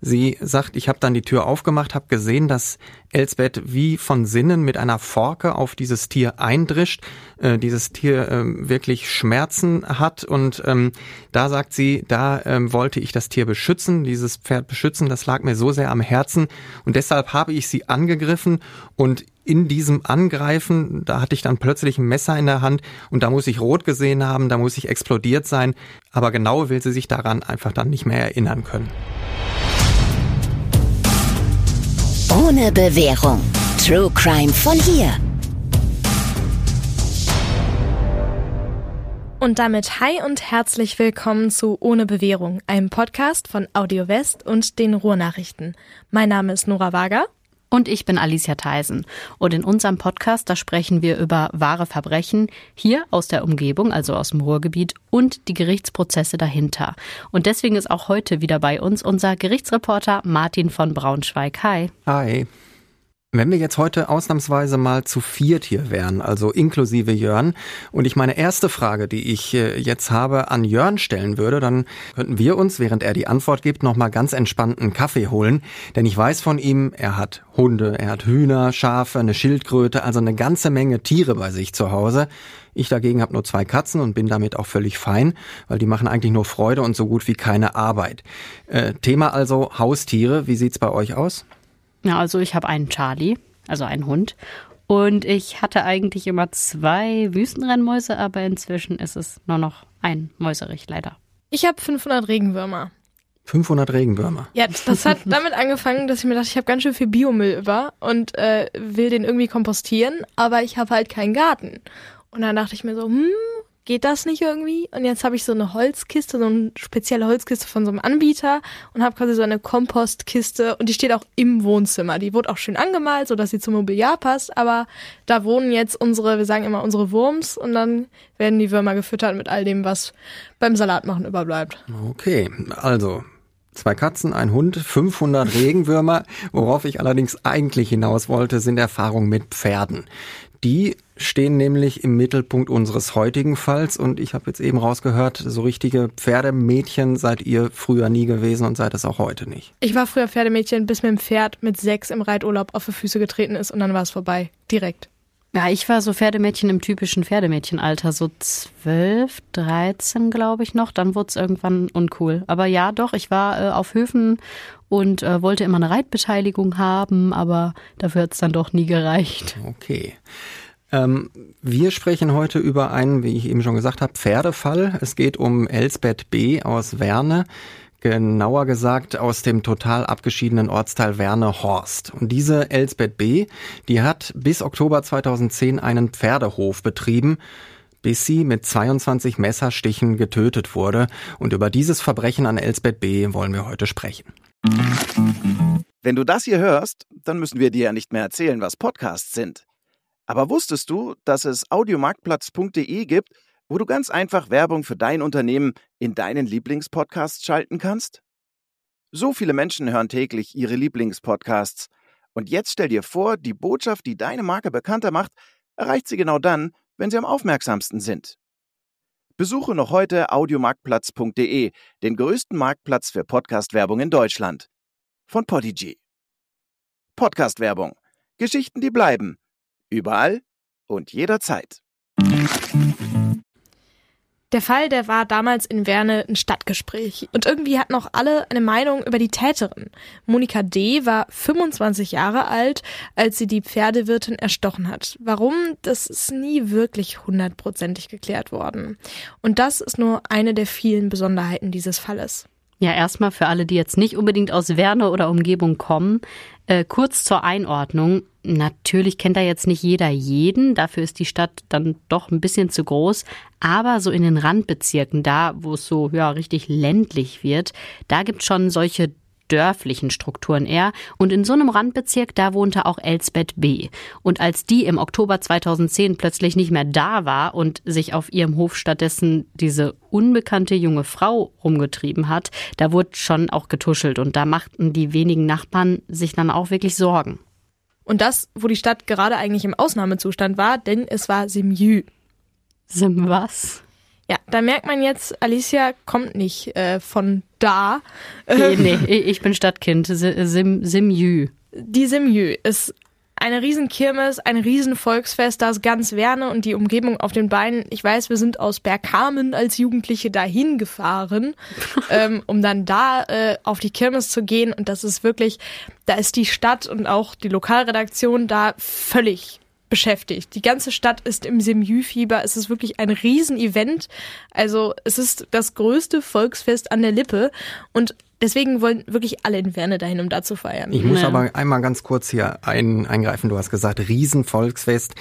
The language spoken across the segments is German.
Sie sagt, ich habe dann die Tür aufgemacht, habe gesehen, dass Elsbeth wie von Sinnen mit einer Forke auf dieses Tier eindrischt, äh, dieses Tier äh, wirklich Schmerzen hat. Und ähm, da sagt sie, da ähm, wollte ich das Tier beschützen, dieses Pferd beschützen, das lag mir so sehr am Herzen. Und deshalb habe ich sie angegriffen. Und in diesem Angreifen, da hatte ich dann plötzlich ein Messer in der Hand. Und da muss ich rot gesehen haben, da muss ich explodiert sein, aber genau will sie sich daran einfach dann nicht mehr erinnern können. Ohne Bewährung. True Crime von hier. Und damit hi und herzlich willkommen zu Ohne Bewährung, einem Podcast von Audio West und den Ruhrnachrichten. Mein Name ist Nora Wager. Und ich bin Alicia Theisen. Und in unserem Podcast, da sprechen wir über wahre Verbrechen hier aus der Umgebung, also aus dem Ruhrgebiet und die Gerichtsprozesse dahinter. Und deswegen ist auch heute wieder bei uns unser Gerichtsreporter Martin von Braunschweig. Hi. Hi. Wenn wir jetzt heute ausnahmsweise mal zu viert hier wären, also inklusive Jörn, und ich meine erste Frage, die ich äh, jetzt habe, an Jörn stellen würde, dann könnten wir uns, während er die Antwort gibt, nochmal ganz entspannten Kaffee holen. Denn ich weiß von ihm, er hat Hunde, er hat Hühner, Schafe, eine Schildkröte, also eine ganze Menge Tiere bei sich zu Hause. Ich dagegen habe nur zwei Katzen und bin damit auch völlig fein, weil die machen eigentlich nur Freude und so gut wie keine Arbeit. Äh, Thema also Haustiere, wie sieht's bei euch aus? Ja, also ich habe einen Charlie, also einen Hund. Und ich hatte eigentlich immer zwei Wüstenrennmäuse, aber inzwischen ist es nur noch ein Mäuserich, leider. Ich habe 500 Regenwürmer. 500 Regenwürmer. Ja, das hat damit angefangen, dass ich mir dachte, ich habe ganz schön viel Biomüll über und äh, will den irgendwie kompostieren, aber ich habe halt keinen Garten. Und dann dachte ich mir so, hm, geht das nicht irgendwie? Und jetzt habe ich so eine Holzkiste, so eine spezielle Holzkiste von so einem Anbieter und habe quasi so eine Kompostkiste und die steht auch im Wohnzimmer. Die wurde auch schön angemalt, so dass sie zum Mobiliar passt, aber da wohnen jetzt unsere, wir sagen immer unsere Wurms und dann werden die Würmer gefüttert mit all dem, was beim Salatmachen überbleibt. Okay, also Zwei Katzen, ein Hund, 500 Regenwürmer. Worauf ich allerdings eigentlich hinaus wollte, sind Erfahrungen mit Pferden. Die stehen nämlich im Mittelpunkt unseres heutigen Falls und ich habe jetzt eben rausgehört, so richtige Pferdemädchen seid ihr früher nie gewesen und seid es auch heute nicht. Ich war früher Pferdemädchen, bis mir ein Pferd mit sechs im Reiturlaub auf die Füße getreten ist und dann war es vorbei. Direkt. Ja, ich war so Pferdemädchen im typischen Pferdemädchenalter, so zwölf, dreizehn, glaube ich noch. Dann wurde es irgendwann uncool. Aber ja, doch, ich war äh, auf Höfen und äh, wollte immer eine Reitbeteiligung haben, aber dafür hat es dann doch nie gereicht. Okay. Ähm, wir sprechen heute über einen, wie ich eben schon gesagt habe, Pferdefall. Es geht um Elsbeth B. aus Werne. Genauer gesagt aus dem total abgeschiedenen Ortsteil Werne-Horst. Und diese Elsbeth B., die hat bis Oktober 2010 einen Pferdehof betrieben, bis sie mit 22 Messerstichen getötet wurde. Und über dieses Verbrechen an Elsbeth B. wollen wir heute sprechen. Wenn du das hier hörst, dann müssen wir dir ja nicht mehr erzählen, was Podcasts sind. Aber wusstest du, dass es audiomarktplatz.de gibt, wo du ganz einfach Werbung für dein Unternehmen in deinen Lieblingspodcasts schalten kannst? So viele Menschen hören täglich ihre Lieblingspodcasts. Und jetzt stell dir vor, die Botschaft, die deine Marke bekannter macht, erreicht sie genau dann, wenn sie am aufmerksamsten sind. Besuche noch heute audiomarktplatz.de, den größten Marktplatz für Podcast-Werbung in Deutschland. Von Podigy. Podcast-Werbung. Geschichten, die bleiben. Überall und jederzeit. Der Fall, der war damals in Werne ein Stadtgespräch. Und irgendwie hatten auch alle eine Meinung über die Täterin. Monika D. war 25 Jahre alt, als sie die Pferdewirtin erstochen hat. Warum? Das ist nie wirklich hundertprozentig geklärt worden. Und das ist nur eine der vielen Besonderheiten dieses Falles. Ja, erstmal für alle, die jetzt nicht unbedingt aus Werne oder Umgebung kommen, äh, kurz zur Einordnung. Natürlich kennt da jetzt nicht jeder jeden, dafür ist die Stadt dann doch ein bisschen zu groß, aber so in den Randbezirken, da wo es so ja richtig ländlich wird, da gibt es schon solche dörflichen Strukturen eher. Und in so einem Randbezirk, da wohnte auch Elsbeth B. Und als die im Oktober 2010 plötzlich nicht mehr da war und sich auf ihrem Hof stattdessen diese unbekannte junge Frau rumgetrieben hat, da wurde schon auch getuschelt. Und da machten die wenigen Nachbarn sich dann auch wirklich Sorgen. Und das, wo die Stadt gerade eigentlich im Ausnahmezustand war, denn es war Simjü. Sim was? Ja, da merkt man jetzt, Alicia kommt nicht äh, von da. Nee, nee, ich bin Stadtkind, Sim, Simjü. Die Simjü ist eine riesen Kirmes, ein riesen Volksfest, da ist ganz Werne und die Umgebung auf den Beinen. Ich weiß, wir sind aus Bergkamen als Jugendliche dahin gefahren, ähm, um dann da äh, auf die Kirmes zu gehen. Und das ist wirklich, da ist die Stadt und auch die Lokalredaktion da völlig beschäftigt. Die ganze Stadt ist im Semjü-Fieber. Es ist wirklich ein Riesenevent. Also es ist das größte Volksfest an der Lippe und Deswegen wollen wirklich alle in Werne dahin, um da zu feiern. Ich muss ja. aber einmal ganz kurz hier ein, eingreifen. Du hast gesagt, Riesenvolksfest.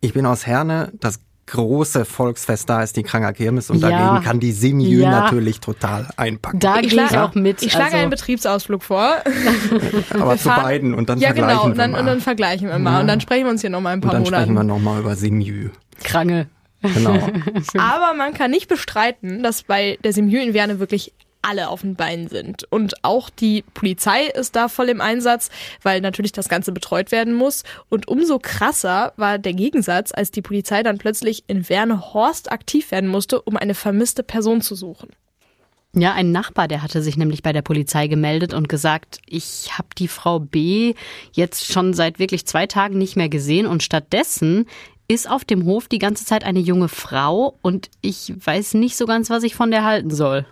Ich bin aus Herne. Das große Volksfest da ist die Kranger Kirmes und ja. dagegen kann die Simjü ja. natürlich total einpacken. Da gehe ich auch mit. Ich schlage also. einen Betriebsausflug vor. Aber zu beiden und dann ja, vergleichen genau. wir und dann, mal. Und dann vergleichen wir mal. Und dann sprechen wir uns hier nochmal ein paar Monate. Und dann Monaten. sprechen wir nochmal über Simjü. Krange. Genau. Aber man kann nicht bestreiten, dass bei der Simjü in Werne wirklich alle auf den Beinen sind. Und auch die Polizei ist da voll im Einsatz, weil natürlich das Ganze betreut werden muss. Und umso krasser war der Gegensatz, als die Polizei dann plötzlich in Wernehorst aktiv werden musste, um eine vermisste Person zu suchen. Ja, ein Nachbar, der hatte sich nämlich bei der Polizei gemeldet und gesagt, ich habe die Frau B jetzt schon seit wirklich zwei Tagen nicht mehr gesehen und stattdessen ist auf dem Hof die ganze Zeit eine junge Frau und ich weiß nicht so ganz, was ich von der halten soll.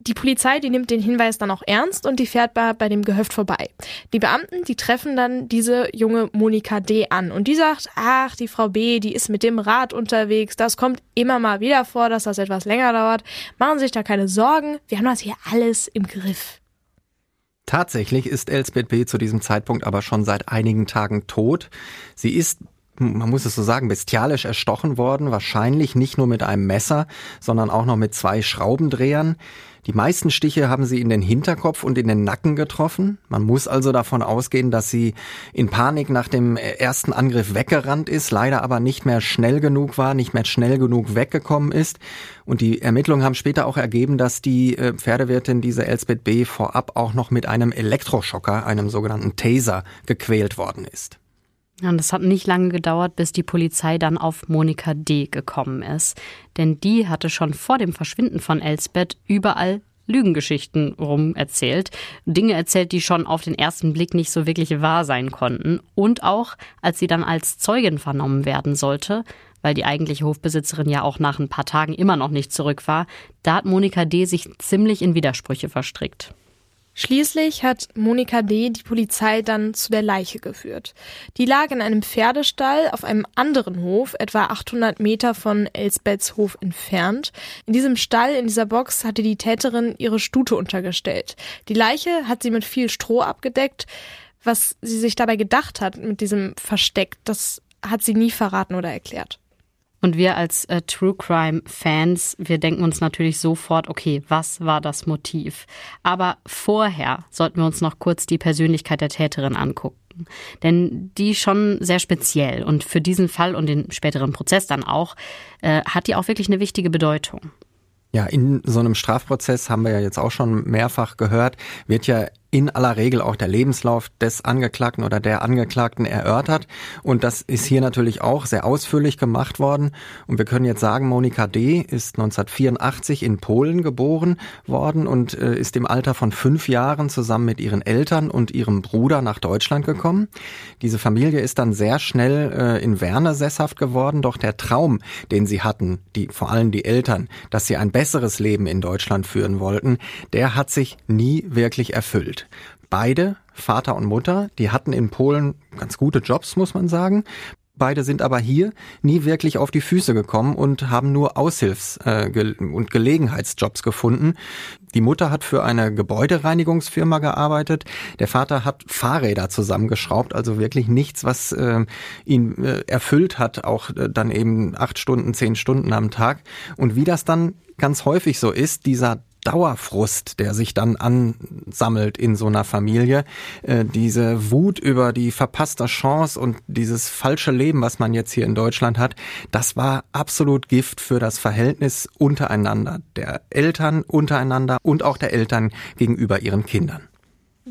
Die Polizei, die nimmt den Hinweis dann auch ernst und die fährt bei, dem Gehöft vorbei. Die Beamten, die treffen dann diese junge Monika D. an und die sagt, ach, die Frau B., die ist mit dem Rad unterwegs, das kommt immer mal wieder vor, dass das etwas länger dauert. Machen Sie sich da keine Sorgen, wir haben das hier alles im Griff. Tatsächlich ist Elsbeth B. zu diesem Zeitpunkt aber schon seit einigen Tagen tot. Sie ist man muss es so sagen, bestialisch erstochen worden, wahrscheinlich nicht nur mit einem Messer, sondern auch noch mit zwei Schraubendrehern. Die meisten Stiche haben sie in den Hinterkopf und in den Nacken getroffen. Man muss also davon ausgehen, dass sie in Panik nach dem ersten Angriff weggerannt ist, leider aber nicht mehr schnell genug war, nicht mehr schnell genug weggekommen ist. Und die Ermittlungen haben später auch ergeben, dass die äh, Pferdewirtin, diese Elsbeth B., vorab auch noch mit einem Elektroschocker, einem sogenannten Taser, gequält worden ist. Und es hat nicht lange gedauert, bis die Polizei dann auf Monika D. gekommen ist. Denn die hatte schon vor dem Verschwinden von Elsbeth überall Lügengeschichten rum erzählt. Dinge erzählt, die schon auf den ersten Blick nicht so wirklich wahr sein konnten. Und auch, als sie dann als Zeugin vernommen werden sollte, weil die eigentliche Hofbesitzerin ja auch nach ein paar Tagen immer noch nicht zurück war, da hat Monika D. sich ziemlich in Widersprüche verstrickt. Schließlich hat Monika D. die Polizei dann zu der Leiche geführt. Die lag in einem Pferdestall auf einem anderen Hof, etwa 800 Meter von Elsbeths Hof entfernt. In diesem Stall, in dieser Box, hatte die Täterin ihre Stute untergestellt. Die Leiche hat sie mit viel Stroh abgedeckt. Was sie sich dabei gedacht hat mit diesem Versteck, das hat sie nie verraten oder erklärt. Und wir als äh, True Crime Fans, wir denken uns natürlich sofort, okay, was war das Motiv? Aber vorher sollten wir uns noch kurz die Persönlichkeit der Täterin angucken. Denn die schon sehr speziell und für diesen Fall und den späteren Prozess dann auch, äh, hat die auch wirklich eine wichtige Bedeutung. Ja, in so einem Strafprozess haben wir ja jetzt auch schon mehrfach gehört, wird ja in aller Regel auch der Lebenslauf des Angeklagten oder der Angeklagten erörtert. Und das ist hier natürlich auch sehr ausführlich gemacht worden. Und wir können jetzt sagen, Monika D. ist 1984 in Polen geboren worden und äh, ist im Alter von fünf Jahren zusammen mit ihren Eltern und ihrem Bruder nach Deutschland gekommen. Diese Familie ist dann sehr schnell äh, in Werne sesshaft geworden. Doch der Traum, den sie hatten, die, vor allem die Eltern, dass sie ein besseres Leben in Deutschland führen wollten, der hat sich nie wirklich erfüllt. Beide, Vater und Mutter, die hatten in Polen ganz gute Jobs, muss man sagen. Beide sind aber hier nie wirklich auf die Füße gekommen und haben nur Aushilfs- äh, und Gelegenheitsjobs gefunden. Die Mutter hat für eine Gebäudereinigungsfirma gearbeitet. Der Vater hat Fahrräder zusammengeschraubt, also wirklich nichts, was äh, ihn äh, erfüllt hat, auch äh, dann eben acht Stunden, zehn Stunden am Tag. Und wie das dann ganz häufig so ist, dieser Dauerfrust, der sich dann ansammelt in so einer Familie, äh, diese Wut über die verpasste Chance und dieses falsche Leben, was man jetzt hier in Deutschland hat, das war absolut Gift für das Verhältnis untereinander, der Eltern untereinander und auch der Eltern gegenüber ihren Kindern.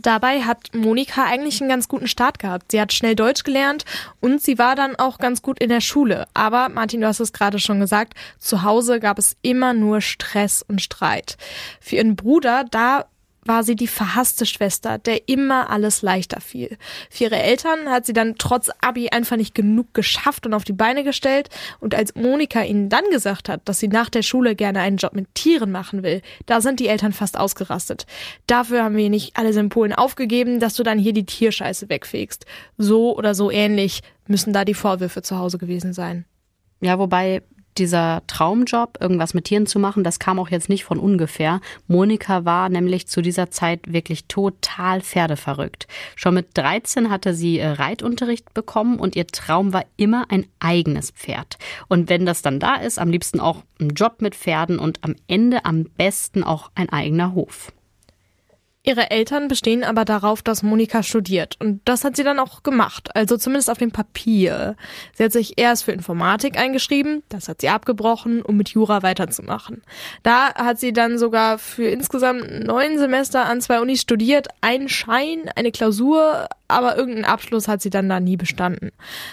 Dabei hat Monika eigentlich einen ganz guten Start gehabt. Sie hat schnell Deutsch gelernt und sie war dann auch ganz gut in der Schule. Aber Martin, du hast es gerade schon gesagt, zu Hause gab es immer nur Stress und Streit. Für ihren Bruder, da war sie die verhasste Schwester, der immer alles leichter fiel. Für ihre Eltern hat sie dann trotz Abi einfach nicht genug geschafft und auf die Beine gestellt. Und als Monika ihnen dann gesagt hat, dass sie nach der Schule gerne einen Job mit Tieren machen will, da sind die Eltern fast ausgerastet. Dafür haben wir nicht alle Symbolen aufgegeben, dass du dann hier die Tierscheiße wegfegst. So oder so ähnlich müssen da die Vorwürfe zu Hause gewesen sein. Ja, wobei dieser Traumjob, irgendwas mit Tieren zu machen, das kam auch jetzt nicht von ungefähr. Monika war nämlich zu dieser Zeit wirklich total pferdeverrückt. Schon mit 13 hatte sie äh, Reitunterricht bekommen und ihr Traum war immer ein eigenes Pferd. Und wenn das dann da ist, am liebsten auch ein Job mit Pferden und am Ende am besten auch ein eigener Hof. Ihre Eltern bestehen aber darauf, dass Monika studiert. Und das hat sie dann auch gemacht. Also zumindest auf dem Papier. Sie hat sich erst für Informatik eingeschrieben. Das hat sie abgebrochen, um mit Jura weiterzumachen. Da hat sie dann sogar für insgesamt neun Semester an zwei Unis studiert. Einen Schein, eine Klausur, aber irgendeinen Abschluss hat sie dann da nie bestanden.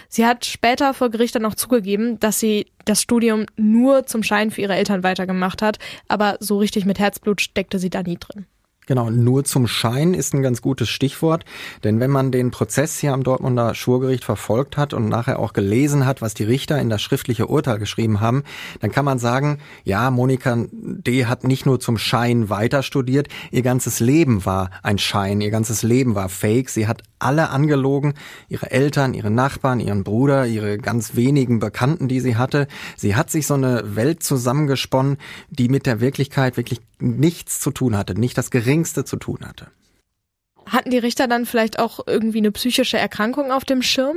Sie hat später vor Gericht dann auch zugegeben, dass sie das Studium nur zum Schein für ihre Eltern weitergemacht hat. Aber so richtig mit Herzblut steckte sie da nie drin. Genau, nur zum Schein ist ein ganz gutes Stichwort, denn wenn man den Prozess hier am Dortmunder Schwurgericht verfolgt hat und nachher auch gelesen hat, was die Richter in das schriftliche Urteil geschrieben haben, dann kann man sagen, ja, Monika D. hat nicht nur zum Schein weiter studiert, ihr ganzes Leben war ein Schein, ihr ganzes Leben war fake, sie hat alle angelogen, ihre Eltern, ihre Nachbarn, ihren Bruder, ihre ganz wenigen Bekannten, die sie hatte. Sie hat sich so eine Welt zusammengesponnen, die mit der Wirklichkeit wirklich nichts zu tun hatte, nicht das geringste zu tun hatte. Hatten die Richter dann vielleicht auch irgendwie eine psychische Erkrankung auf dem Schirm?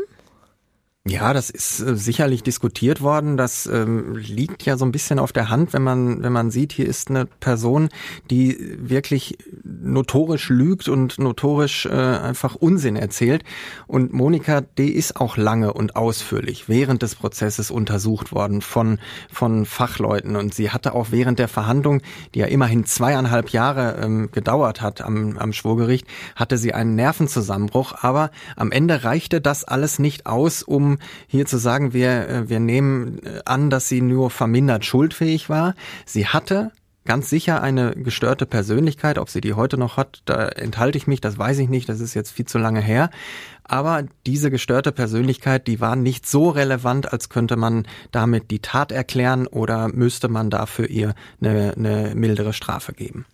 Ja, das ist äh, sicherlich diskutiert worden. Das ähm, liegt ja so ein bisschen auf der Hand, wenn man, wenn man sieht, hier ist eine Person, die wirklich notorisch lügt und notorisch äh, einfach Unsinn erzählt. Und Monika D. ist auch lange und ausführlich während des Prozesses untersucht worden von, von Fachleuten. Und sie hatte auch während der Verhandlung, die ja immerhin zweieinhalb Jahre ähm, gedauert hat am, am Schwurgericht, hatte sie einen Nervenzusammenbruch. Aber am Ende reichte das alles nicht aus, um hier zu sagen, wir, äh, wir nehmen äh, an, dass sie nur vermindert schuldfähig war. Sie hatte ganz sicher eine gestörte Persönlichkeit. Ob sie die heute noch hat, da enthalte ich mich, das weiß ich nicht, das ist jetzt viel zu lange her. Aber diese gestörte Persönlichkeit, die war nicht so relevant, als könnte man damit die Tat erklären oder müsste man dafür ihr eine, eine mildere Strafe geben.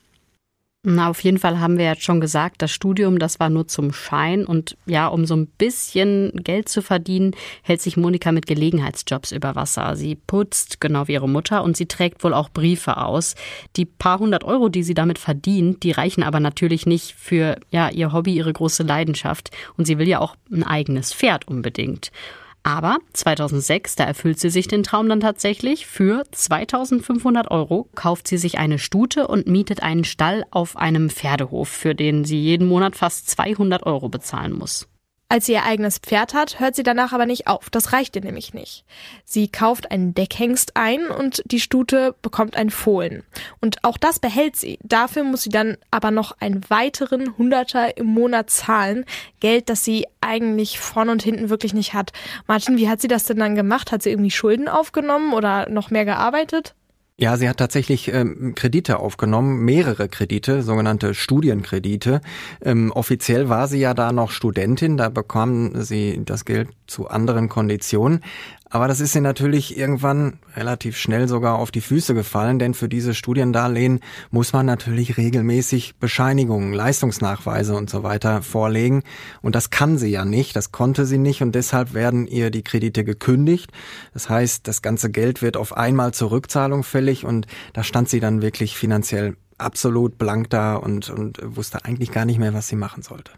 Na, auf jeden Fall haben wir jetzt schon gesagt, das Studium, das war nur zum Schein und ja, um so ein bisschen Geld zu verdienen, hält sich Monika mit Gelegenheitsjobs über Wasser. Sie putzt, genau wie ihre Mutter, und sie trägt wohl auch Briefe aus. Die paar hundert Euro, die sie damit verdient, die reichen aber natürlich nicht für ja, ihr Hobby, ihre große Leidenschaft. Und sie will ja auch ein eigenes Pferd unbedingt. Aber 2006, da erfüllt sie sich den Traum dann tatsächlich. Für 2500 Euro kauft sie sich eine Stute und mietet einen Stall auf einem Pferdehof, für den sie jeden Monat fast 200 Euro bezahlen muss. Als sie ihr eigenes Pferd hat, hört sie danach aber nicht auf. Das reicht ihr nämlich nicht. Sie kauft einen Deckhengst ein und die Stute bekommt ein Fohlen. Und auch das behält sie. Dafür muss sie dann aber noch einen weiteren Hunderter im Monat zahlen. Geld, das sie eigentlich vorn und hinten wirklich nicht hat. Martin, wie hat sie das denn dann gemacht? Hat sie irgendwie Schulden aufgenommen oder noch mehr gearbeitet? Ja, sie hat tatsächlich ähm, Kredite aufgenommen, mehrere Kredite, sogenannte Studienkredite. Ähm, offiziell war sie ja da noch Studentin, da bekam sie das Geld zu anderen Konditionen. Aber das ist ihr natürlich irgendwann relativ schnell sogar auf die Füße gefallen, denn für diese Studiendarlehen muss man natürlich regelmäßig Bescheinigungen, Leistungsnachweise und so weiter vorlegen. Und das kann sie ja nicht, das konnte sie nicht und deshalb werden ihr die Kredite gekündigt. Das heißt, das ganze Geld wird auf einmal zur Rückzahlung fällig und da stand sie dann wirklich finanziell absolut blank da und, und wusste eigentlich gar nicht mehr, was sie machen sollte.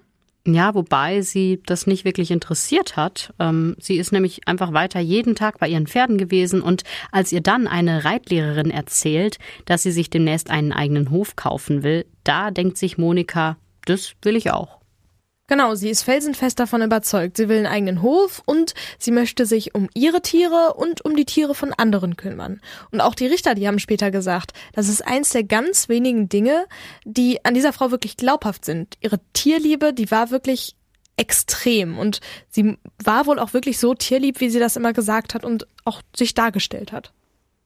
Ja, wobei sie das nicht wirklich interessiert hat. Ähm, sie ist nämlich einfach weiter jeden Tag bei ihren Pferden gewesen und als ihr dann eine Reitlehrerin erzählt, dass sie sich demnächst einen eigenen Hof kaufen will, da denkt sich Monika, das will ich auch. Genau, sie ist felsenfest davon überzeugt. Sie will einen eigenen Hof und sie möchte sich um ihre Tiere und um die Tiere von anderen kümmern. Und auch die Richter, die haben später gesagt, das ist eins der ganz wenigen Dinge, die an dieser Frau wirklich glaubhaft sind. Ihre Tierliebe, die war wirklich extrem und sie war wohl auch wirklich so tierlieb, wie sie das immer gesagt hat und auch sich dargestellt hat.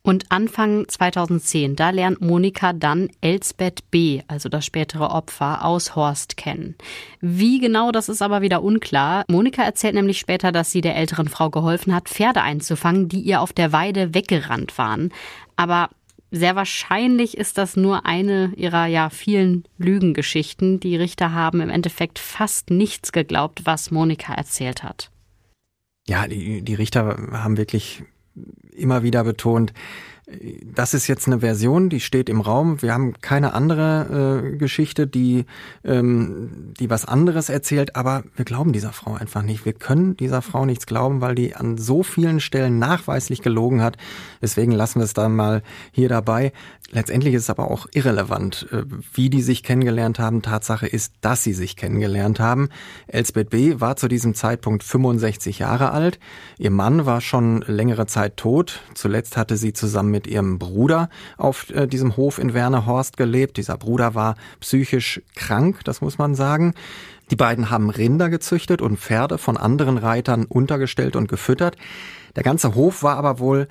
Und Anfang 2010, da lernt Monika dann Elsbeth B., also das spätere Opfer, aus Horst kennen. Wie genau, das ist aber wieder unklar. Monika erzählt nämlich später, dass sie der älteren Frau geholfen hat, Pferde einzufangen, die ihr auf der Weide weggerannt waren. Aber sehr wahrscheinlich ist das nur eine ihrer ja vielen Lügengeschichten. Die Richter haben im Endeffekt fast nichts geglaubt, was Monika erzählt hat. Ja, die, die Richter haben wirklich immer wieder betont, das ist jetzt eine Version, die steht im Raum. Wir haben keine andere äh, Geschichte, die, ähm, die was anderes erzählt, aber wir glauben dieser Frau einfach nicht. Wir können dieser Frau nichts glauben, weil die an so vielen Stellen nachweislich gelogen hat. Deswegen lassen wir es dann mal hier dabei. Letztendlich ist es aber auch irrelevant, äh, wie die sich kennengelernt haben. Tatsache ist, dass sie sich kennengelernt haben. Elsbeth B. war zu diesem Zeitpunkt 65 Jahre alt. Ihr Mann war schon längere Zeit tot. Zuletzt hatte sie zusammen mit ihrem Bruder auf äh, diesem Hof in Wernerhorst gelebt. Dieser Bruder war psychisch krank, das muss man sagen. Die beiden haben Rinder gezüchtet und Pferde von anderen Reitern untergestellt und gefüttert. Der ganze Hof war aber wohl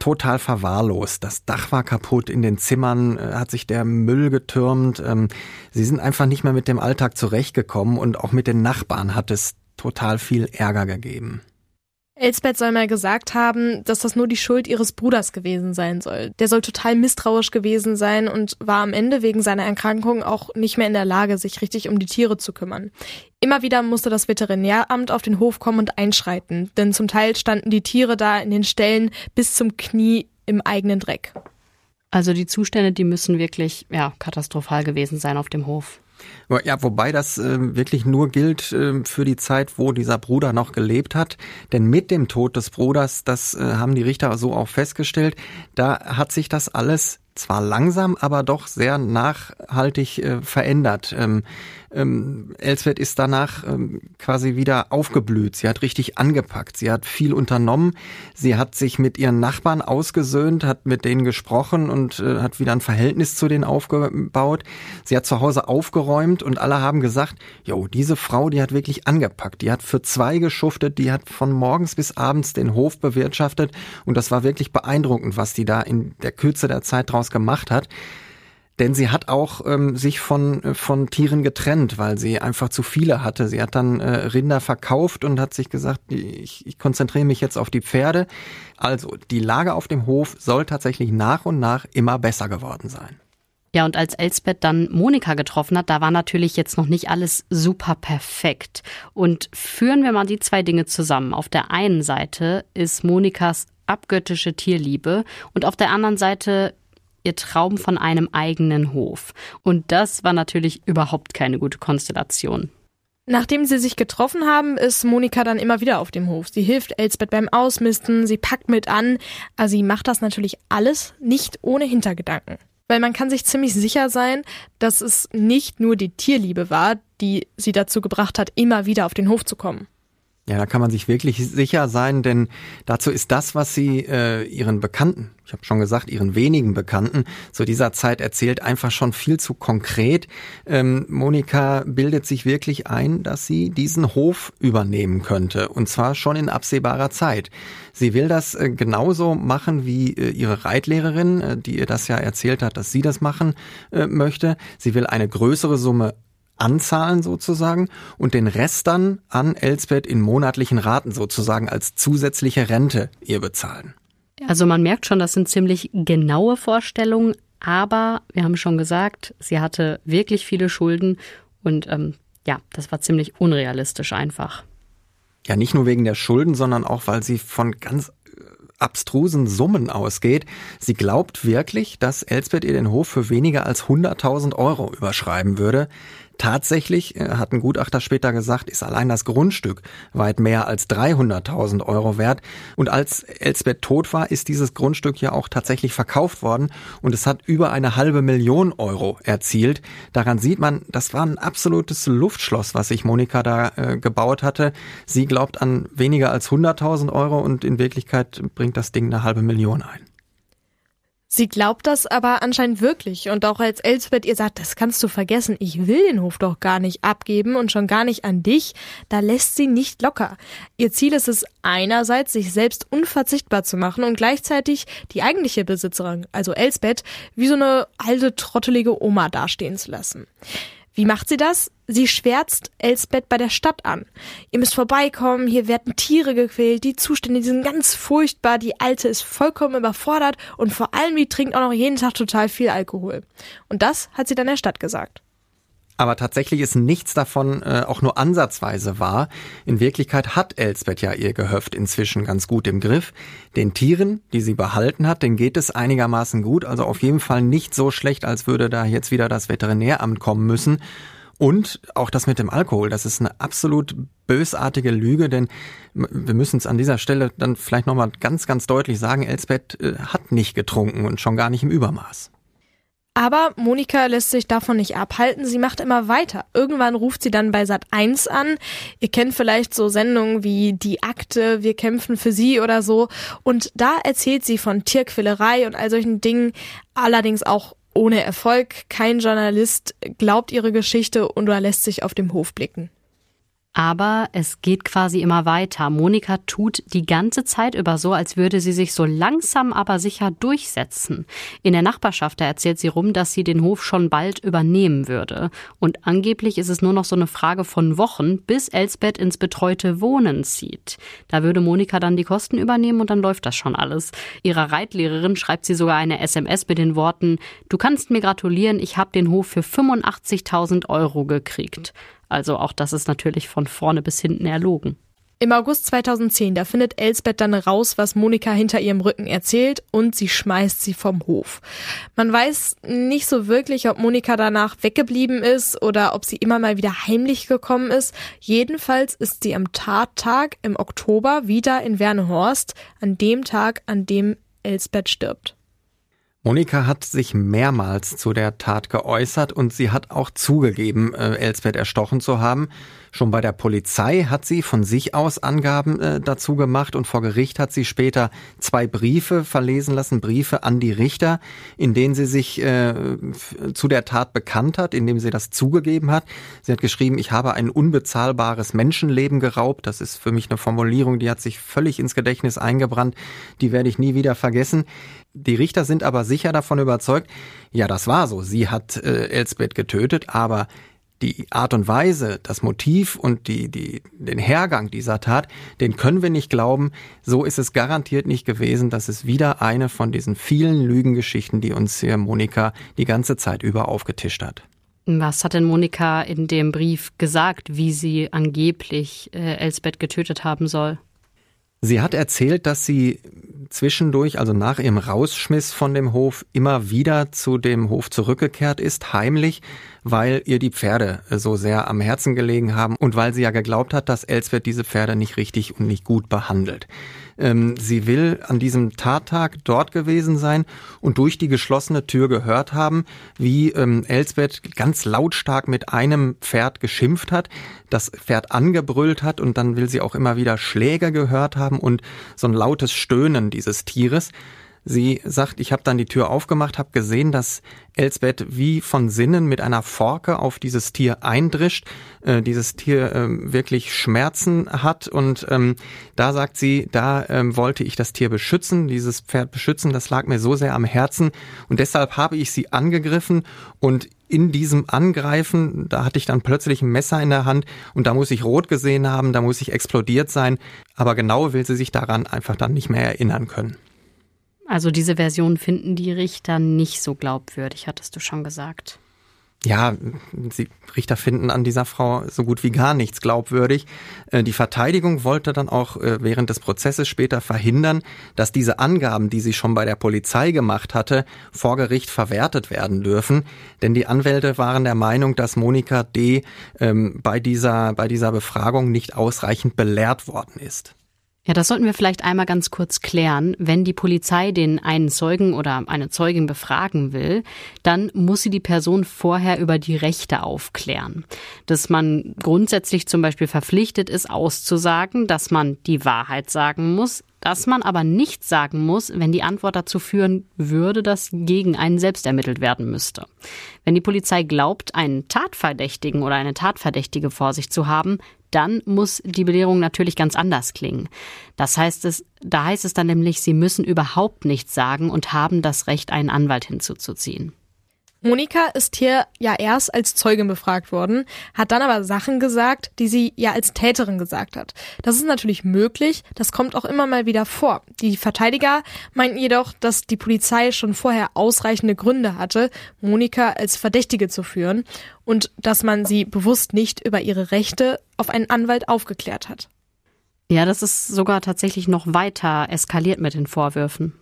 total verwahrlost. Das Dach war kaputt, in den Zimmern äh, hat sich der Müll getürmt. Ähm, sie sind einfach nicht mehr mit dem Alltag zurechtgekommen und auch mit den Nachbarn hat es total viel Ärger gegeben. Elsbeth soll mal gesagt haben, dass das nur die Schuld ihres Bruders gewesen sein soll. Der soll total misstrauisch gewesen sein und war am Ende wegen seiner Erkrankung auch nicht mehr in der Lage, sich richtig um die Tiere zu kümmern. Immer wieder musste das Veterinäramt auf den Hof kommen und einschreiten, denn zum Teil standen die Tiere da in den Ställen bis zum Knie im eigenen Dreck. Also die Zustände, die müssen wirklich ja, katastrophal gewesen sein auf dem Hof. Ja, wobei das äh, wirklich nur gilt äh, für die Zeit, wo dieser Bruder noch gelebt hat. Denn mit dem Tod des Bruders, das äh, haben die Richter so auch festgestellt, da hat sich das alles zwar langsam, aber doch sehr nachhaltig äh, verändert. Ähm, ähm, Elsbeth ist danach ähm, quasi wieder aufgeblüht. Sie hat richtig angepackt. Sie hat viel unternommen. Sie hat sich mit ihren Nachbarn ausgesöhnt, hat mit denen gesprochen und äh, hat wieder ein Verhältnis zu denen aufgebaut. Sie hat zu Hause aufgeräumt und alle haben gesagt, jo, diese Frau, die hat wirklich angepackt. Die hat für zwei geschuftet, die hat von morgens bis abends den Hof bewirtschaftet und das war wirklich beeindruckend, was die da in der Kürze der Zeit draus gemacht hat denn sie hat auch ähm, sich von, äh, von Tieren getrennt, weil sie einfach zu viele hatte. Sie hat dann äh, Rinder verkauft und hat sich gesagt, ich, ich konzentriere mich jetzt auf die Pferde. Also die Lage auf dem Hof soll tatsächlich nach und nach immer besser geworden sein. Ja, und als Elsbeth dann Monika getroffen hat, da war natürlich jetzt noch nicht alles super perfekt. Und führen wir mal die zwei Dinge zusammen. Auf der einen Seite ist Monikas abgöttische Tierliebe und auf der anderen Seite ihr Traum von einem eigenen Hof. Und das war natürlich überhaupt keine gute Konstellation. Nachdem sie sich getroffen haben, ist Monika dann immer wieder auf dem Hof. Sie hilft Elsbeth beim Ausmisten, sie packt mit an. Also sie macht das natürlich alles nicht ohne Hintergedanken. Weil man kann sich ziemlich sicher sein, dass es nicht nur die Tierliebe war, die sie dazu gebracht hat, immer wieder auf den Hof zu kommen. Ja, da kann man sich wirklich sicher sein, denn dazu ist das, was sie äh, ihren Bekannten, ich habe schon gesagt, ihren wenigen Bekannten zu dieser Zeit erzählt, einfach schon viel zu konkret. Ähm, Monika bildet sich wirklich ein, dass sie diesen Hof übernehmen könnte und zwar schon in absehbarer Zeit. Sie will das äh, genauso machen wie äh, ihre Reitlehrerin, äh, die ihr das ja erzählt hat, dass sie das machen äh, möchte. Sie will eine größere Summe anzahlen sozusagen und den Rest dann an Elsbeth in monatlichen Raten sozusagen als zusätzliche Rente ihr bezahlen. Also man merkt schon, das sind ziemlich genaue Vorstellungen, aber wir haben schon gesagt, sie hatte wirklich viele Schulden und ähm, ja, das war ziemlich unrealistisch einfach. Ja, nicht nur wegen der Schulden, sondern auch, weil sie von ganz äh, abstrusen Summen ausgeht. Sie glaubt wirklich, dass Elsbeth ihr den Hof für weniger als 100.000 Euro überschreiben würde. Tatsächlich, äh, hat ein Gutachter später gesagt, ist allein das Grundstück weit mehr als 300.000 Euro wert. Und als Elsbeth tot war, ist dieses Grundstück ja auch tatsächlich verkauft worden und es hat über eine halbe Million Euro erzielt. Daran sieht man, das war ein absolutes Luftschloss, was sich Monika da äh, gebaut hatte. Sie glaubt an weniger als 100.000 Euro und in Wirklichkeit bringt das Ding eine halbe Million ein. Sie glaubt das aber anscheinend wirklich und auch als Elsbeth ihr sagt, das kannst du vergessen, ich will den Hof doch gar nicht abgeben und schon gar nicht an dich, da lässt sie nicht locker. Ihr Ziel ist es einerseits, sich selbst unverzichtbar zu machen und gleichzeitig die eigentliche Besitzerin, also Elsbeth, wie so eine alte trottelige Oma dastehen zu lassen. Wie macht sie das? Sie schwärzt Elsbeth bei der Stadt an. Ihr müsst vorbeikommen, hier werden Tiere gequält, die Zustände sind ganz furchtbar, die Alte ist vollkommen überfordert und vor allem die trinkt auch noch jeden Tag total viel Alkohol. Und das hat sie dann der Stadt gesagt. Aber tatsächlich ist nichts davon äh, auch nur ansatzweise wahr. In Wirklichkeit hat Elsbeth ja ihr Gehöft inzwischen ganz gut im Griff. Den Tieren, die sie behalten hat, denen geht es einigermaßen gut. Also auf jeden Fall nicht so schlecht, als würde da jetzt wieder das Veterinäramt kommen müssen. Und auch das mit dem Alkohol, das ist eine absolut bösartige Lüge, denn wir müssen es an dieser Stelle dann vielleicht nochmal ganz, ganz deutlich sagen, Elsbeth äh, hat nicht getrunken und schon gar nicht im Übermaß. Aber Monika lässt sich davon nicht abhalten. Sie macht immer weiter. Irgendwann ruft sie dann bei Sat 1 an. Ihr kennt vielleicht so Sendungen wie Die Akte, Wir kämpfen für sie oder so. Und da erzählt sie von Tierquälerei und all solchen Dingen. Allerdings auch ohne Erfolg. Kein Journalist glaubt ihre Geschichte und oder lässt sich auf dem Hof blicken. Aber es geht quasi immer weiter. Monika tut die ganze Zeit über so, als würde sie sich so langsam aber sicher durchsetzen. In der Nachbarschaft, da erzählt sie rum, dass sie den Hof schon bald übernehmen würde. Und angeblich ist es nur noch so eine Frage von Wochen, bis Elsbeth ins betreute Wohnen zieht. Da würde Monika dann die Kosten übernehmen und dann läuft das schon alles. Ihrer Reitlehrerin schreibt sie sogar eine SMS mit den Worten, du kannst mir gratulieren, ich habe den Hof für 85.000 Euro gekriegt. Also auch das ist natürlich von vorne bis hinten erlogen. Im August 2010, da findet Elsbeth dann raus, was Monika hinter ihrem Rücken erzählt und sie schmeißt sie vom Hof. Man weiß nicht so wirklich, ob Monika danach weggeblieben ist oder ob sie immer mal wieder heimlich gekommen ist. Jedenfalls ist sie am Tattag im Oktober wieder in Wernehorst, an dem Tag, an dem Elsbeth stirbt. Monika hat sich mehrmals zu der Tat geäußert und sie hat auch zugegeben, äh, Elsbeth erstochen zu haben. Schon bei der Polizei hat sie von sich aus Angaben äh, dazu gemacht und vor Gericht hat sie später zwei Briefe verlesen lassen, Briefe an die Richter, in denen sie sich äh, zu der Tat bekannt hat, in dem sie das zugegeben hat. Sie hat geschrieben, ich habe ein unbezahlbares Menschenleben geraubt. Das ist für mich eine Formulierung, die hat sich völlig ins Gedächtnis eingebrannt. Die werde ich nie wieder vergessen. Die Richter sind aber sicher davon überzeugt, ja, das war so. Sie hat äh, Elsbeth getötet, aber die Art und Weise, das Motiv und die, die, den Hergang dieser Tat, den können wir nicht glauben. So ist es garantiert nicht gewesen. Das ist wieder eine von diesen vielen Lügengeschichten, die uns hier Monika die ganze Zeit über aufgetischt hat. Was hat denn Monika in dem Brief gesagt, wie sie angeblich äh, Elsbeth getötet haben soll? Sie hat erzählt, dass sie zwischendurch, also nach ihrem Rausschmiss von dem Hof, immer wieder zu dem Hof zurückgekehrt ist, heimlich, weil ihr die Pferde so sehr am Herzen gelegen haben und weil sie ja geglaubt hat, dass Elsbeth diese Pferde nicht richtig und nicht gut behandelt. Ähm, sie will an diesem Tattag dort gewesen sein und durch die geschlossene Tür gehört haben, wie ähm, Elsbeth ganz lautstark mit einem Pferd geschimpft hat, das Pferd angebrüllt hat und dann will sie auch immer wieder Schläge gehört haben und so ein lautes Stöhnen dieses Tieres. Sie sagt, ich habe dann die Tür aufgemacht, habe gesehen, dass Elsbeth wie von Sinnen mit einer Forke auf dieses Tier eindrischt, äh, dieses Tier äh, wirklich Schmerzen hat. Und ähm, da sagt sie, da ähm, wollte ich das Tier beschützen, dieses Pferd beschützen, das lag mir so sehr am Herzen. Und deshalb habe ich sie angegriffen. Und in diesem Angreifen, da hatte ich dann plötzlich ein Messer in der Hand. Und da muss ich rot gesehen haben, da muss ich explodiert sein, aber genau will sie sich daran einfach dann nicht mehr erinnern können. Also diese Version finden die Richter nicht so glaubwürdig, hattest du schon gesagt. ja, sie Richter finden an dieser Frau so gut wie gar nichts glaubwürdig. Äh, die Verteidigung wollte dann auch äh, während des Prozesses später verhindern, dass diese Angaben, die sie schon bei der Polizei gemacht hatte, vor Gericht verwertet werden dürfen. Denn die Anwälte waren der Meinung, dass Monika D. Ähm, bei dieser, bei dieser Befragung nicht ausreichend belehrt worden ist. Ja, das sollten wir vielleicht einmal ganz kurz klären. Wenn die Polizei den einen Zeugen oder eine Zeugin befragen will, dann muss sie die Person vorher über die Rechte aufklären. Dass man grundsätzlich zum Beispiel verpflichtet ist, auszusagen, dass man die Wahrheit sagen muss, dass man aber nicht sagen muss, wenn die Antwort dazu führen würde, dass gegen einen selbst ermittelt werden müsste. Wenn die Polizei glaubt, einen Tatverdächtigen oder eine Tatverdächtige vor sich zu haben, dann muss die Belehrung natürlich ganz anders klingen. Das heißt es, da heißt es dann nämlich, sie müssen überhaupt nichts sagen und haben das Recht, einen Anwalt hinzuzuziehen. Monika ist hier ja erst als Zeugin befragt worden, hat dann aber Sachen gesagt, die sie ja als Täterin gesagt hat. Das ist natürlich möglich, das kommt auch immer mal wieder vor. Die Verteidiger meinten jedoch, dass die Polizei schon vorher ausreichende Gründe hatte, Monika als Verdächtige zu führen und dass man sie bewusst nicht über ihre Rechte auf einen Anwalt aufgeklärt hat. Ja, das ist sogar tatsächlich noch weiter eskaliert mit den Vorwürfen.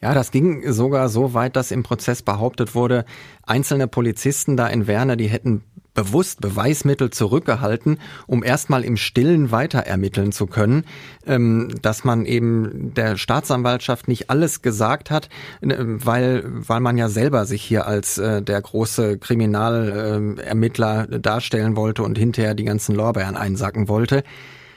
Ja, das ging sogar so weit, dass im Prozess behauptet wurde, einzelne Polizisten da in Werner, die hätten bewusst Beweismittel zurückgehalten, um erstmal im Stillen weiter ermitteln zu können, ähm, dass man eben der Staatsanwaltschaft nicht alles gesagt hat, äh, weil, weil man ja selber sich hier als äh, der große Kriminalermittler darstellen wollte und hinterher die ganzen Lorbeeren einsacken wollte.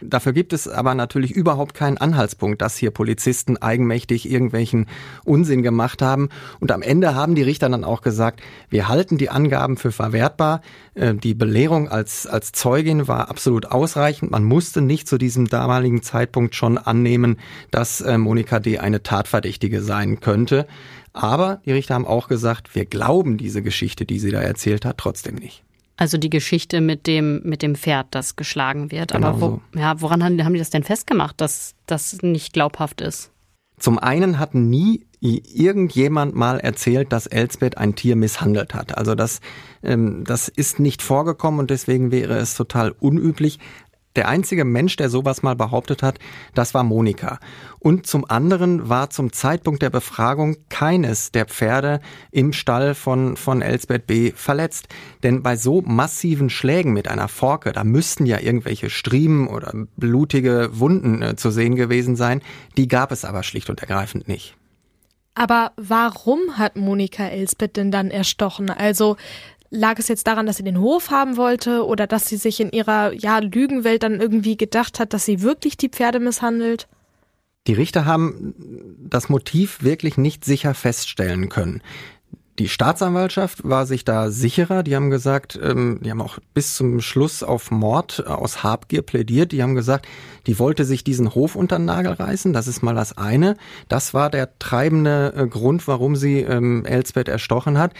Dafür gibt es aber natürlich überhaupt keinen Anhaltspunkt, dass hier Polizisten eigenmächtig irgendwelchen Unsinn gemacht haben. Und am Ende haben die Richter dann auch gesagt, wir halten die Angaben für verwertbar. Äh, die Belehrung als, als Zeugin war absolut ausreichend. Man musste nicht zu diesem damaligen Zeitpunkt schon annehmen, dass äh, Monika D. eine Tatverdächtige sein könnte. Aber die Richter haben auch gesagt, wir glauben diese Geschichte, die sie da erzählt hat, trotzdem nicht. Also die Geschichte mit dem, mit dem Pferd, das geschlagen wird. Genau Aber wo, so. ja, woran haben, haben die das denn festgemacht, dass das nicht glaubhaft ist? Zum einen hat nie irgendjemand mal erzählt, dass Elsbeth ein Tier misshandelt hat. Also das, ähm, das ist nicht vorgekommen und deswegen wäre es total unüblich. Der einzige Mensch, der sowas mal behauptet hat, das war Monika. Und zum anderen war zum Zeitpunkt der Befragung keines der Pferde im Stall von, von Elsbeth B. verletzt. Denn bei so massiven Schlägen mit einer Forke, da müssten ja irgendwelche Striemen oder blutige Wunden äh, zu sehen gewesen sein. Die gab es aber schlicht und ergreifend nicht. Aber warum hat Monika Elsbeth denn dann erstochen? Also Lag es jetzt daran, dass sie den Hof haben wollte oder dass sie sich in ihrer ja, Lügenwelt dann irgendwie gedacht hat, dass sie wirklich die Pferde misshandelt? Die Richter haben das Motiv wirklich nicht sicher feststellen können. Die Staatsanwaltschaft war sich da sicherer. Die haben gesagt, ähm, die haben auch bis zum Schluss auf Mord aus Habgier plädiert. Die haben gesagt, die wollte sich diesen Hof unter den Nagel reißen. Das ist mal das eine. Das war der treibende äh, Grund, warum sie ähm, Elsbeth erstochen hat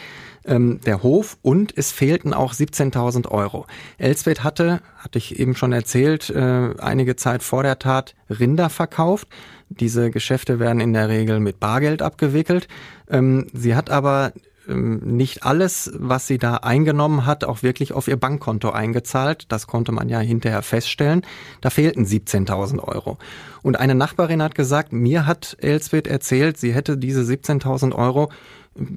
ähm, der Hof und es fehlten auch 17.000 Euro. Elsbeth hatte, hatte ich eben schon erzählt, äh, einige Zeit vor der Tat Rinder verkauft. Diese Geschäfte werden in der Regel mit Bargeld abgewickelt. Ähm, sie hat aber nicht alles, was sie da eingenommen hat, auch wirklich auf ihr Bankkonto eingezahlt. Das konnte man ja hinterher feststellen. Da fehlten 17.000 Euro. Und eine Nachbarin hat gesagt, mir hat Elsbeth erzählt, sie hätte diese 17.000 Euro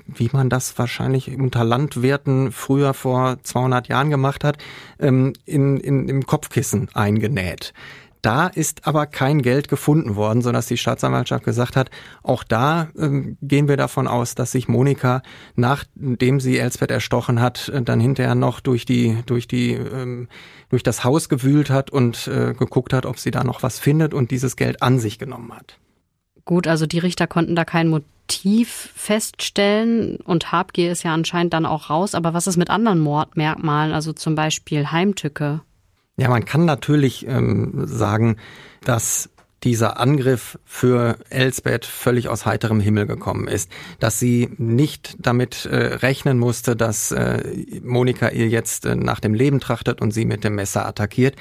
wie man das wahrscheinlich unter Landwirten früher vor 200 Jahren gemacht hat, ähm, in, in, im Kopfkissen eingenäht. Da ist aber kein Geld gefunden worden, sodass die Staatsanwaltschaft gesagt hat, auch da ähm, gehen wir davon aus, dass sich Monika, nachdem sie Elsbeth erstochen hat, äh, dann hinterher noch durch die, durch die, ähm, durch das Haus gewühlt hat und äh, geguckt hat, ob sie da noch was findet und dieses Geld an sich genommen hat. Gut, also die Richter konnten da kein Motiv feststellen und Habgier ist ja anscheinend dann auch raus. Aber was ist mit anderen Mordmerkmalen, also zum Beispiel Heimtücke? Ja, man kann natürlich ähm, sagen, dass dieser Angriff für Elsbeth völlig aus heiterem Himmel gekommen ist, dass sie nicht damit äh, rechnen musste, dass äh, Monika ihr jetzt äh, nach dem Leben trachtet und sie mit dem Messer attackiert.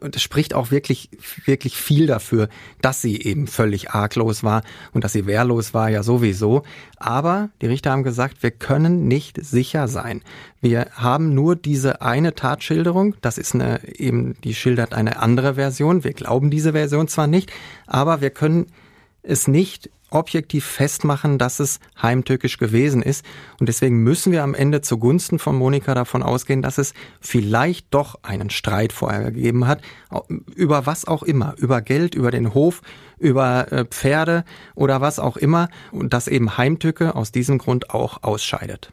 Und es spricht auch wirklich, wirklich viel dafür, dass sie eben völlig arglos war und dass sie wehrlos war, ja sowieso. Aber die Richter haben gesagt, wir können nicht sicher sein. Wir haben nur diese eine Tatschilderung. Das ist eine, eben, die schildert eine andere Version. Wir glauben diese Version zwar nicht, aber wir können es nicht objektiv festmachen, dass es heimtückisch gewesen ist. Und deswegen müssen wir am Ende zugunsten von Monika davon ausgehen, dass es vielleicht doch einen Streit vorher gegeben hat, über was auch immer, über Geld, über den Hof, über äh, Pferde oder was auch immer, und dass eben Heimtücke aus diesem Grund auch ausscheidet.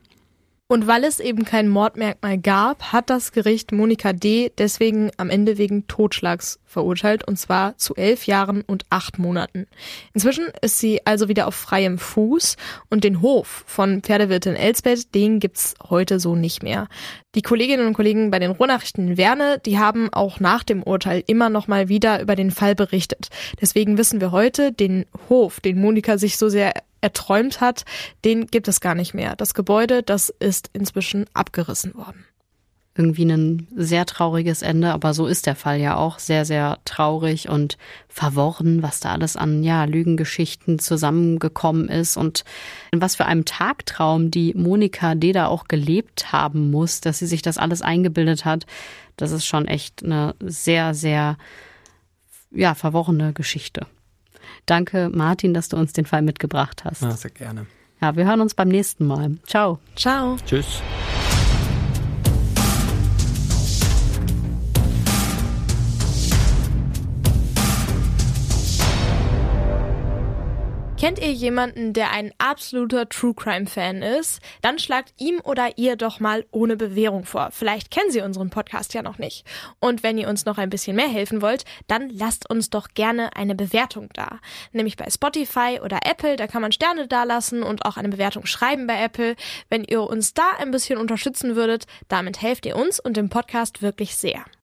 Und weil es eben kein Mordmerkmal gab, hat das Gericht Monika D. deswegen am Ende wegen Totschlags verurteilt, und zwar zu elf Jahren und acht Monaten. Inzwischen ist sie also wieder auf freiem Fuß und den Hof von Pferdewirtin Elsbeth, den gibt's heute so nicht mehr. Die Kolleginnen und Kollegen bei den Ruhrnachrichten in Werne, die haben auch nach dem Urteil immer noch mal wieder über den Fall berichtet. Deswegen wissen wir heute, den Hof, den Monika sich so sehr erträumt hat, den gibt es gar nicht mehr. Das Gebäude, das ist inzwischen abgerissen worden. Irgendwie ein sehr trauriges Ende, aber so ist der Fall ja auch sehr, sehr traurig und verworren, was da alles an ja, Lügengeschichten zusammengekommen ist und in was für einem Tagtraum die Monika Deda auch gelebt haben muss, dass sie sich das alles eingebildet hat. Das ist schon echt eine sehr, sehr ja, verworrene Geschichte. Danke, Martin, dass du uns den Fall mitgebracht hast. Ja, sehr gerne. Ja, wir hören uns beim nächsten Mal. Ciao. Ciao. Tschüss. Kennt ihr jemanden, der ein absoluter True Crime Fan ist? Dann schlagt ihm oder ihr doch mal ohne Bewährung vor. Vielleicht kennen Sie unseren Podcast ja noch nicht. Und wenn ihr uns noch ein bisschen mehr helfen wollt, dann lasst uns doch gerne eine Bewertung da. Nämlich bei Spotify oder Apple, da kann man Sterne dalassen und auch eine Bewertung schreiben bei Apple. Wenn ihr uns da ein bisschen unterstützen würdet, damit helft ihr uns und dem Podcast wirklich sehr.